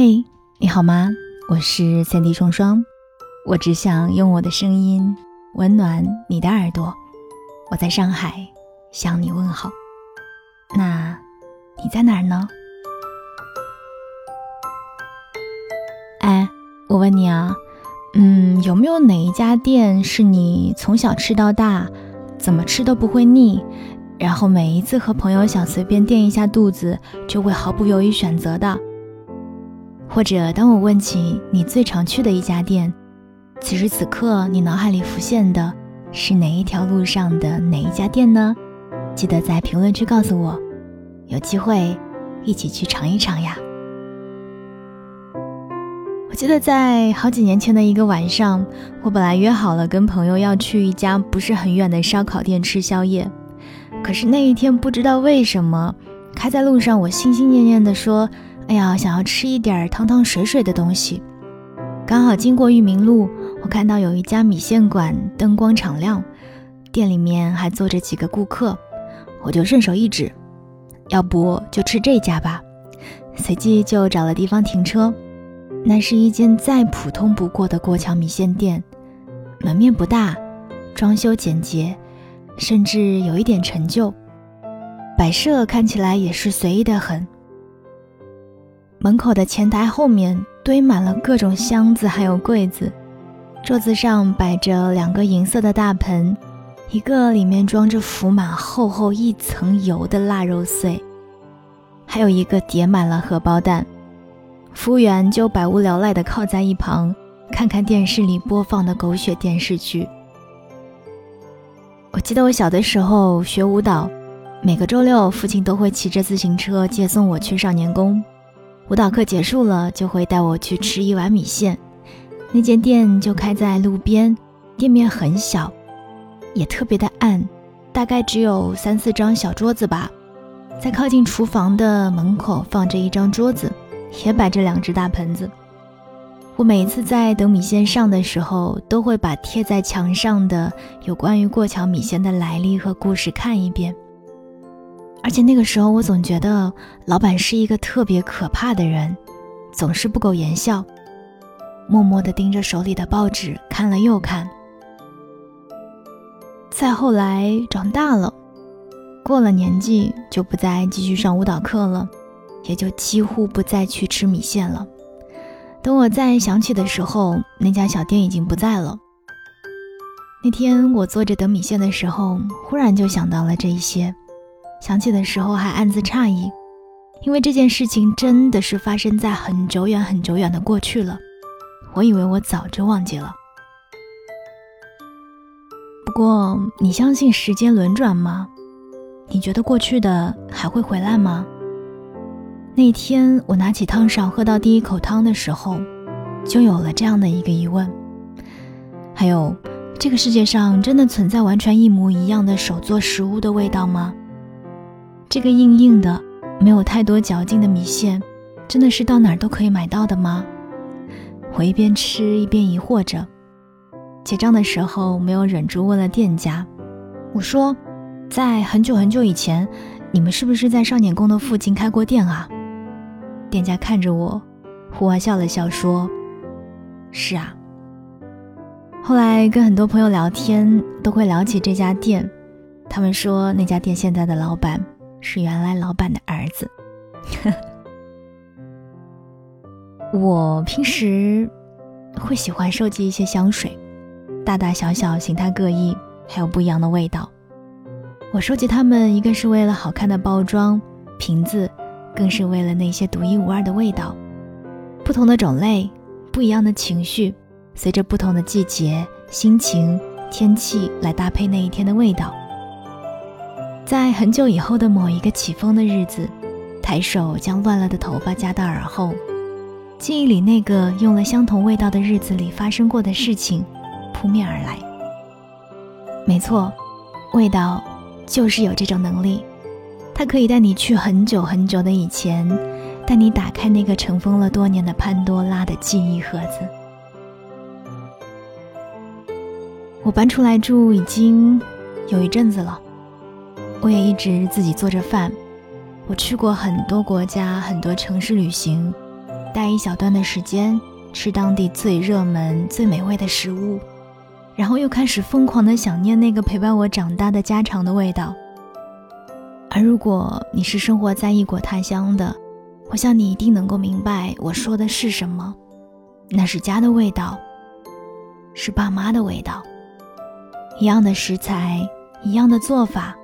嘿，你好吗？我是三 D 双双，我只想用我的声音温暖你的耳朵。我在上海向你问好。那你在哪儿呢？哎，我问你啊，嗯，有没有哪一家店是你从小吃到大，怎么吃都不会腻，然后每一次和朋友想随便垫一下肚子，就会毫不犹豫选择的？或者，当我问起你最常去的一家店，此时此刻你脑海里浮现的是哪一条路上的哪一家店呢？记得在评论区告诉我，有机会一起去尝一尝呀。我记得在好几年前的一个晚上，我本来约好了跟朋友要去一家不是很远的烧烤店吃宵夜，可是那一天不知道为什么，开在路上我心心念念的说。哎呀，想要吃一点汤汤水水的东西，刚好经过裕民路，我看到有一家米线馆，灯光敞亮，店里面还坐着几个顾客，我就顺手一指，要不就吃这家吧。随即就找了地方停车。那是一间再普通不过的过桥米线店，门面不大，装修简洁，甚至有一点陈旧，摆设看起来也是随意的很。门口的前台后面堆满了各种箱子，还有柜子，桌子上摆着两个银色的大盆，一个里面装着浮满厚厚一层油的腊肉碎，还有一个叠满了荷包蛋。服务员就百无聊赖地靠在一旁，看看电视里播放的狗血电视剧。我记得我小的时候学舞蹈，每个周六父亲都会骑着自行车接送我去少年宫。舞蹈课结束了，就会带我去吃一碗米线。那间店就开在路边，店面很小，也特别的暗，大概只有三四张小桌子吧。在靠近厨房的门口放着一张桌子，也摆着两只大盆子。我每次在等米线上的时候，都会把贴在墙上的有关于过桥米线的来历和故事看一遍。而且那个时候，我总觉得老板是一个特别可怕的人，总是不苟言笑，默默地盯着手里的报纸看了又看。再后来长大了，过了年纪，就不再继续上舞蹈课了，也就几乎不再去吃米线了。等我再想起的时候，那家小店已经不在了。那天我坐着等米线的时候，忽然就想到了这一些。想起的时候还暗自诧异，因为这件事情真的是发生在很久远、很久远的过去了。我以为我早就忘记了。不过，你相信时间轮转吗？你觉得过去的还会回来吗？那天我拿起汤勺喝到第一口汤的时候，就有了这样的一个疑问。还有，这个世界上真的存在完全一模一样的手做食物的味道吗？这个硬硬的、没有太多嚼劲的米线，真的是到哪儿都可以买到的吗？我一边吃一边疑惑着。结账的时候，没有忍住问了店家：“我说，在很久很久以前，你们是不是在少年宫的附近开过店啊？”店家看着我，忽然笑了笑说：“是啊。”后来跟很多朋友聊天，都会聊起这家店，他们说那家店现在的老板。是原来老板的儿子。我平时会喜欢收集一些香水，大大小小、形态各异，还有不一样的味道。我收集它们，一个是为了好看的包装瓶子，更是为了那些独一无二的味道。不同的种类，不一样的情绪，随着不同的季节、心情、天气来搭配那一天的味道。在很久以后的某一个起风的日子，抬手将乱了的头发夹到耳后，记忆里那个用了相同味道的日子里发生过的事情扑面而来。没错，味道就是有这种能力，它可以带你去很久很久的以前，带你打开那个尘封了多年的潘多拉的记忆盒子。我搬出来住已经有一阵子了。我也一直自己做着饭。我去过很多国家、很多城市旅行，待一小段的时间，吃当地最热门、最美味的食物，然后又开始疯狂的想念那个陪伴我长大的家常的味道。而如果你是生活在异国他乡的，我想你一定能够明白我说的是什么，那是家的味道，是爸妈的味道。一样的食材，一样的做法，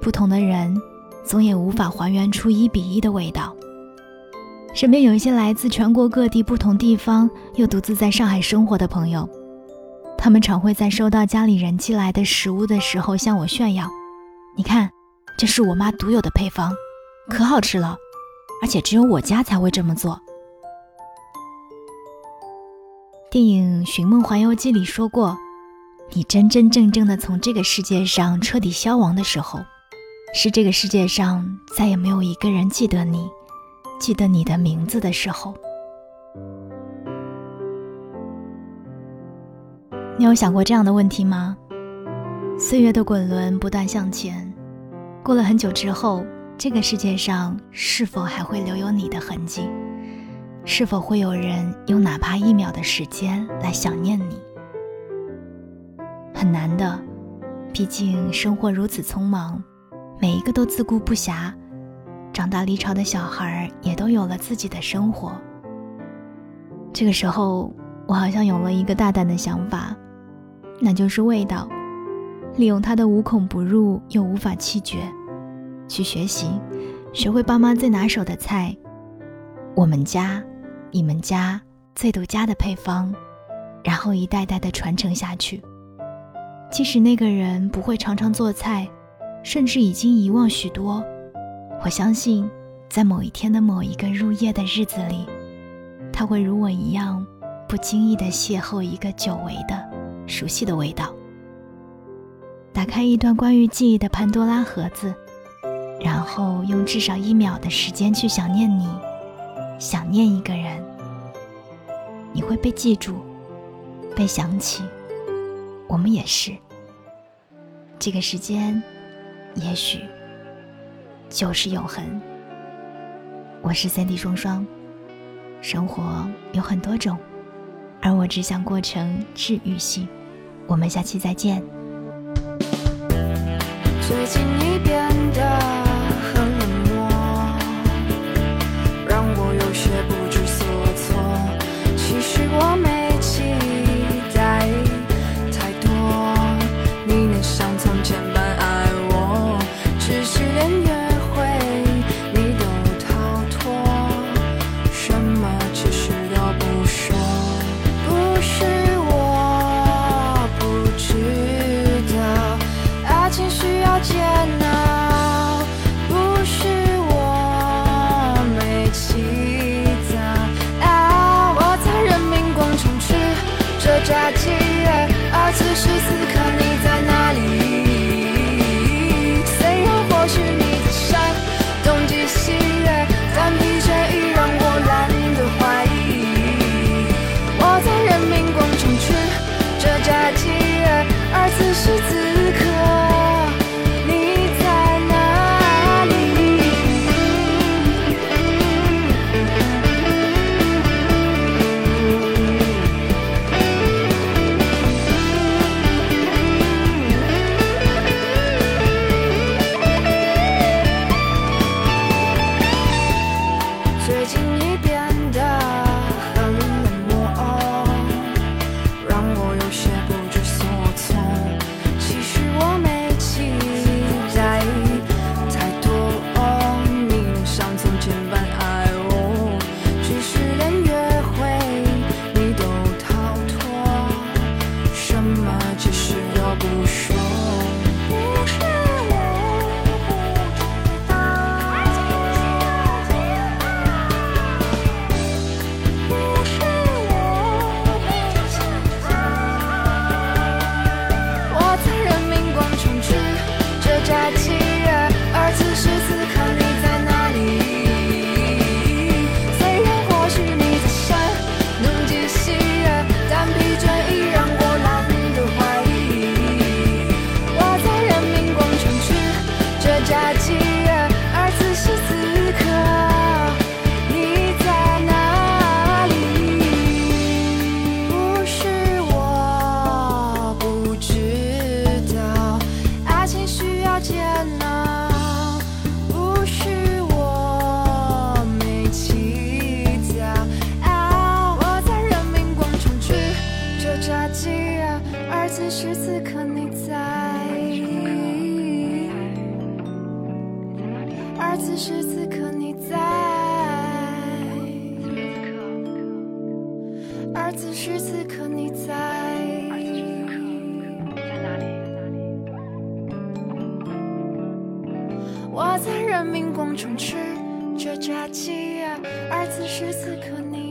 不同的人，总也无法还原出一比一的味道。身边有一些来自全国各地不同地方又独自在上海生活的朋友，他们常会在收到家里人寄来的食物的时候向我炫耀：“你看，这是我妈独有的配方，可好吃了。”而且只有我家才会这么做。电影《寻梦环游记》里说过：“你真真正正的从这个世界上彻底消亡的时候，是这个世界上再也没有一个人记得你，记得你的名字的时候。”你有想过这样的问题吗？岁月的滚轮不断向前，过了很久之后。这个世界上是否还会留有你的痕迹？是否会有人用哪怕一秒的时间来想念你？很难的，毕竟生活如此匆忙，每一个都自顾不暇。长大离巢的小孩也都有了自己的生活。这个时候，我好像有了一个大胆的想法，那就是味道，利用它的无孔不入又无法弃绝。去学习，学会爸妈最拿手的菜，我们家、你们家最独家的配方，然后一代代的传承下去。即使那个人不会常常做菜，甚至已经遗忘许多，我相信，在某一天的某一个入夜的日子里，他会如我一样，不经意的邂逅一个久违的、熟悉的味道，打开一段关于记忆的潘多拉盒子。然后用至少一秒的时间去想念你，想念一个人，你会被记住，被想起。我们也是。这个时间，也许就是永恒。我是三 D 双双，生活有很多种，而我只想过成治愈系。我们下期再见。最近你变得。煎熬不是我没起早，啊，我在人民广场吃着炸鸡。而此时此刻你在，在哪里？我在人民广场吃着炸鸡，而此时此刻你。